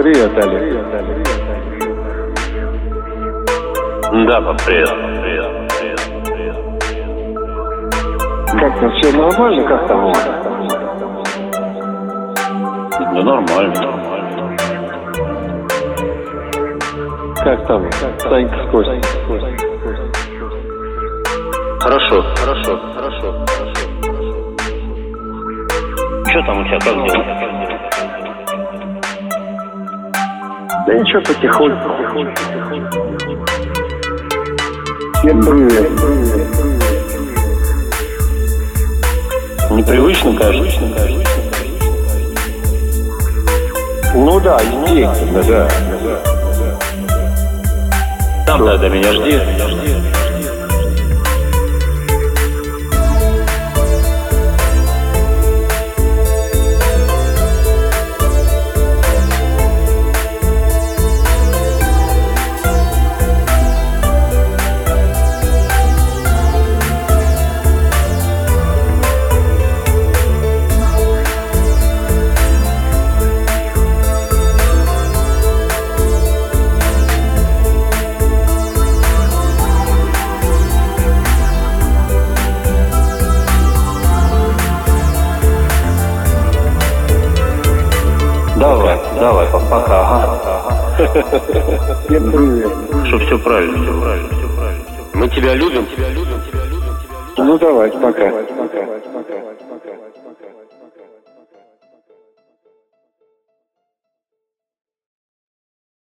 Привет, Олег. Да, привет. Как там, все нормально? Как там? Да нормально, нормально. Как там? Санька с Костей? Хорошо, хорошо, хорошо, хорошо. Что там у тебя, как дела? Да ничего, потихоньку. Всем привет. Непривычно, кажется. Ну да, естественно, да. Там тогда меня жди. Давай, давай, пока. Ага. Всем привет. Что все правильно, все правильно, все правильно. Мы тебя любим, тебя любим, тебя любим, тебя любим. Ну давайте, пока.